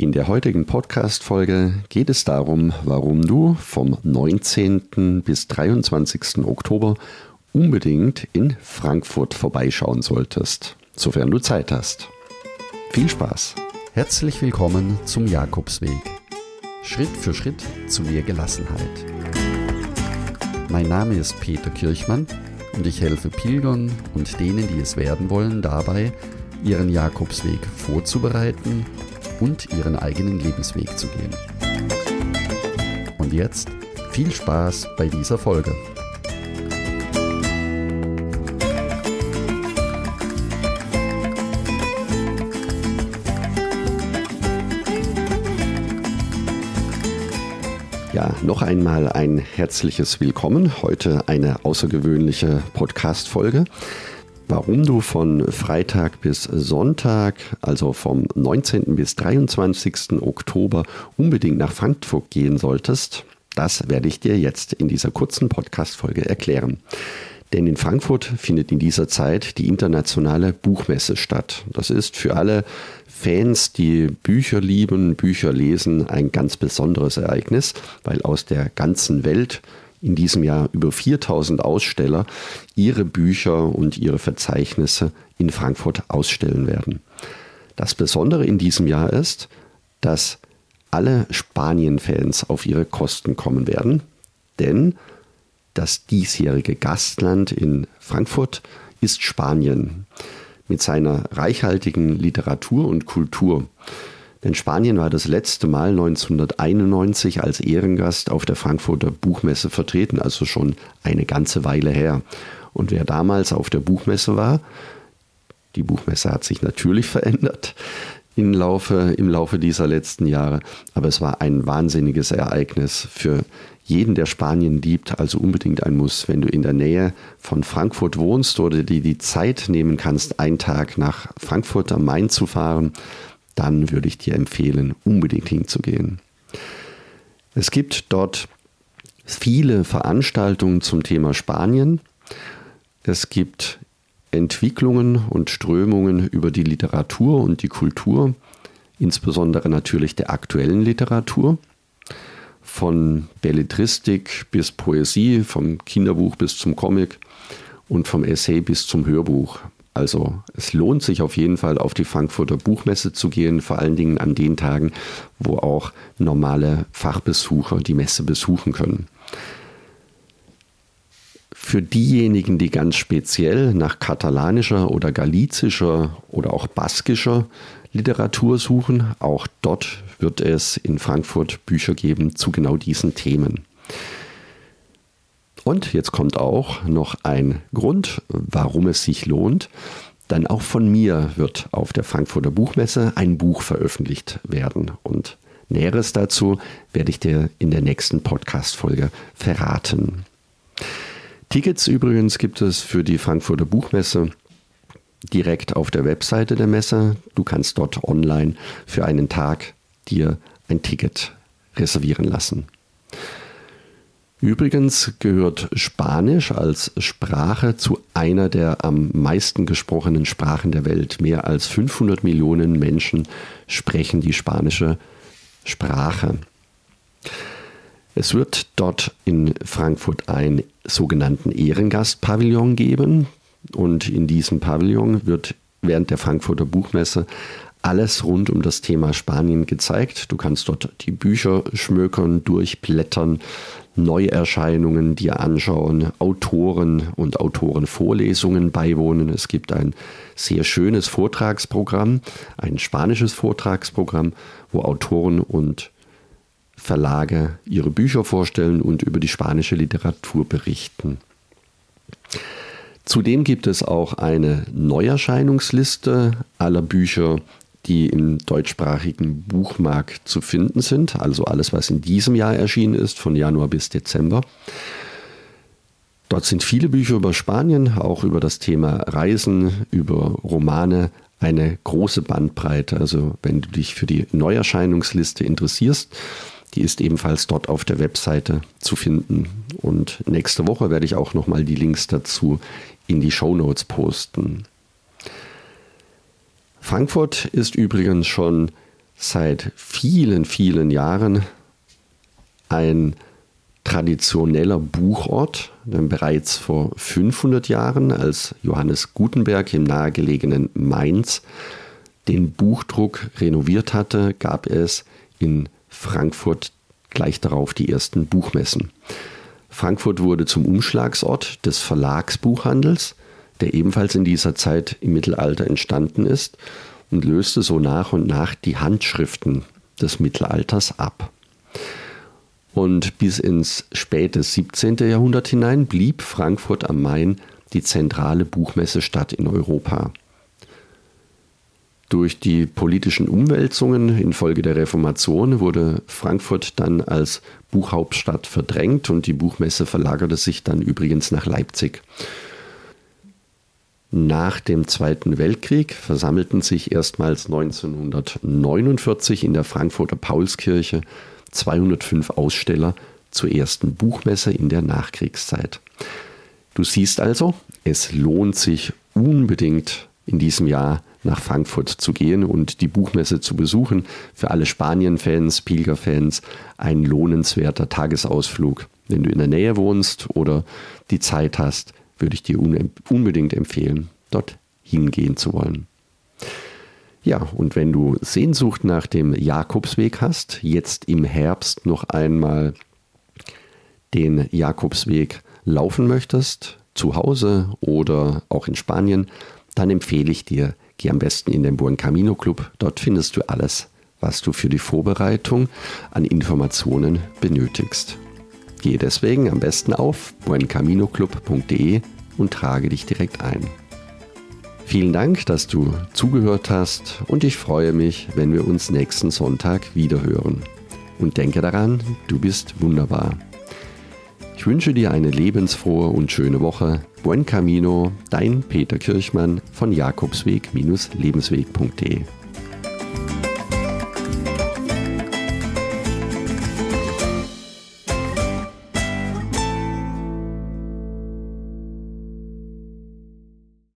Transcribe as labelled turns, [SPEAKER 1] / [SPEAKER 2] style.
[SPEAKER 1] In der heutigen Podcast-Folge geht es darum, warum du vom 19. bis 23. Oktober unbedingt in Frankfurt vorbeischauen solltest, sofern du Zeit hast. Viel Spaß! Herzlich willkommen zum Jakobsweg. Schritt für Schritt zu mehr Gelassenheit. Mein Name ist Peter Kirchmann und ich helfe Pilgern und denen, die es werden wollen, dabei, ihren Jakobsweg vorzubereiten und ihren eigenen Lebensweg zu gehen. Und jetzt viel Spaß bei dieser Folge. Ja, noch einmal ein herzliches Willkommen. Heute eine außergewöhnliche Podcast-Folge warum du von Freitag bis Sonntag, also vom 19. bis 23. Oktober, unbedingt nach Frankfurt gehen solltest, das werde ich dir jetzt in dieser kurzen Podcast-Folge erklären. Denn in Frankfurt findet in dieser Zeit die internationale Buchmesse statt. Das ist für alle Fans, die Bücher lieben, Bücher lesen, ein ganz besonderes Ereignis, weil aus der ganzen Welt in diesem Jahr über 4000 Aussteller ihre Bücher und ihre Verzeichnisse in Frankfurt ausstellen werden. Das Besondere in diesem Jahr ist, dass alle Spanien-Fans auf ihre Kosten kommen werden, denn das diesjährige Gastland in Frankfurt ist Spanien mit seiner reichhaltigen Literatur und Kultur. Denn Spanien war das letzte Mal 1991 als Ehrengast auf der Frankfurter Buchmesse vertreten, also schon eine ganze Weile her. Und wer damals auf der Buchmesse war, die Buchmesse hat sich natürlich verändert im Laufe, im Laufe dieser letzten Jahre, aber es war ein wahnsinniges Ereignis für jeden, der Spanien liebt, also unbedingt ein Muss. Wenn du in der Nähe von Frankfurt wohnst oder dir die Zeit nehmen kannst, einen Tag nach Frankfurt am Main zu fahren, dann würde ich dir empfehlen, unbedingt hinzugehen. Es gibt dort viele Veranstaltungen zum Thema Spanien. Es gibt Entwicklungen und Strömungen über die Literatur und die Kultur, insbesondere natürlich der aktuellen Literatur, von Belletristik bis Poesie, vom Kinderbuch bis zum Comic und vom Essay bis zum Hörbuch. Also es lohnt sich auf jeden Fall auf die Frankfurter Buchmesse zu gehen, vor allen Dingen an den Tagen, wo auch normale Fachbesucher die Messe besuchen können. Für diejenigen, die ganz speziell nach katalanischer oder galizischer oder auch baskischer Literatur suchen, auch dort wird es in Frankfurt Bücher geben zu genau diesen Themen. Und jetzt kommt auch noch ein Grund, warum es sich lohnt. Dann auch von mir wird auf der Frankfurter Buchmesse ein Buch veröffentlicht werden. Und Näheres dazu werde ich dir in der nächsten Podcast-Folge verraten. Tickets übrigens gibt es für die Frankfurter Buchmesse direkt auf der Webseite der Messe. Du kannst dort online für einen Tag dir ein Ticket reservieren lassen. Übrigens gehört Spanisch als Sprache zu einer der am meisten gesprochenen Sprachen der Welt. Mehr als 500 Millionen Menschen sprechen die spanische Sprache. Es wird dort in Frankfurt einen sogenannten Ehrengastpavillon geben und in diesem Pavillon wird während der Frankfurter Buchmesse alles rund um das Thema Spanien gezeigt. Du kannst dort die Bücher schmökern, durchblättern, Neuerscheinungen dir anschauen, Autoren und Autorenvorlesungen beiwohnen. Es gibt ein sehr schönes Vortragsprogramm, ein spanisches Vortragsprogramm, wo Autoren und Verlage ihre Bücher vorstellen und über die spanische Literatur berichten. Zudem gibt es auch eine Neuerscheinungsliste aller Bücher, die im deutschsprachigen Buchmarkt zu finden sind. Also alles, was in diesem Jahr erschienen ist, von Januar bis Dezember. Dort sind viele Bücher über Spanien, auch über das Thema Reisen, über Romane, eine große Bandbreite. Also wenn du dich für die Neuerscheinungsliste interessierst, die ist ebenfalls dort auf der Webseite zu finden. Und nächste Woche werde ich auch nochmal die Links dazu in die Show Notes posten. Frankfurt ist übrigens schon seit vielen, vielen Jahren ein traditioneller Buchort, denn bereits vor 500 Jahren, als Johannes Gutenberg im nahegelegenen Mainz den Buchdruck renoviert hatte, gab es in Frankfurt gleich darauf die ersten Buchmessen. Frankfurt wurde zum Umschlagsort des Verlagsbuchhandels, der ebenfalls in dieser Zeit im Mittelalter entstanden ist und löste so nach und nach die Handschriften des Mittelalters ab. Und bis ins späte 17. Jahrhundert hinein blieb Frankfurt am Main die zentrale Buchmessestadt in Europa. Durch die politischen Umwälzungen infolge der Reformation wurde Frankfurt dann als Buchhauptstadt verdrängt und die Buchmesse verlagerte sich dann übrigens nach Leipzig. Nach dem Zweiten Weltkrieg versammelten sich erstmals 1949 in der Frankfurter Paulskirche 205 Aussteller zur ersten Buchmesse in der Nachkriegszeit. Du siehst also, es lohnt sich unbedingt in diesem Jahr nach Frankfurt zu gehen und die Buchmesse zu besuchen. Für alle Spanien-Fans, Pilgerfans ein lohnenswerter Tagesausflug. Wenn du in der Nähe wohnst oder die Zeit hast, würde ich dir unbedingt empfehlen, dort hingehen zu wollen. Ja, und wenn du Sehnsucht nach dem Jakobsweg hast, jetzt im Herbst noch einmal den Jakobsweg laufen möchtest, zu Hause oder auch in Spanien, dann empfehle ich dir Geh am besten in den Buen Camino Club. Dort findest du alles, was du für die Vorbereitung an Informationen benötigst. Gehe deswegen am besten auf buencaminoclub.de und trage dich direkt ein. Vielen Dank, dass du zugehört hast und ich freue mich, wenn wir uns nächsten Sonntag wiederhören. Und denke daran, du bist wunderbar. Ich wünsche dir eine lebensfrohe und schöne Woche. Buen Camino, dein Peter Kirchmann von Jakobsweg-lebensweg.de.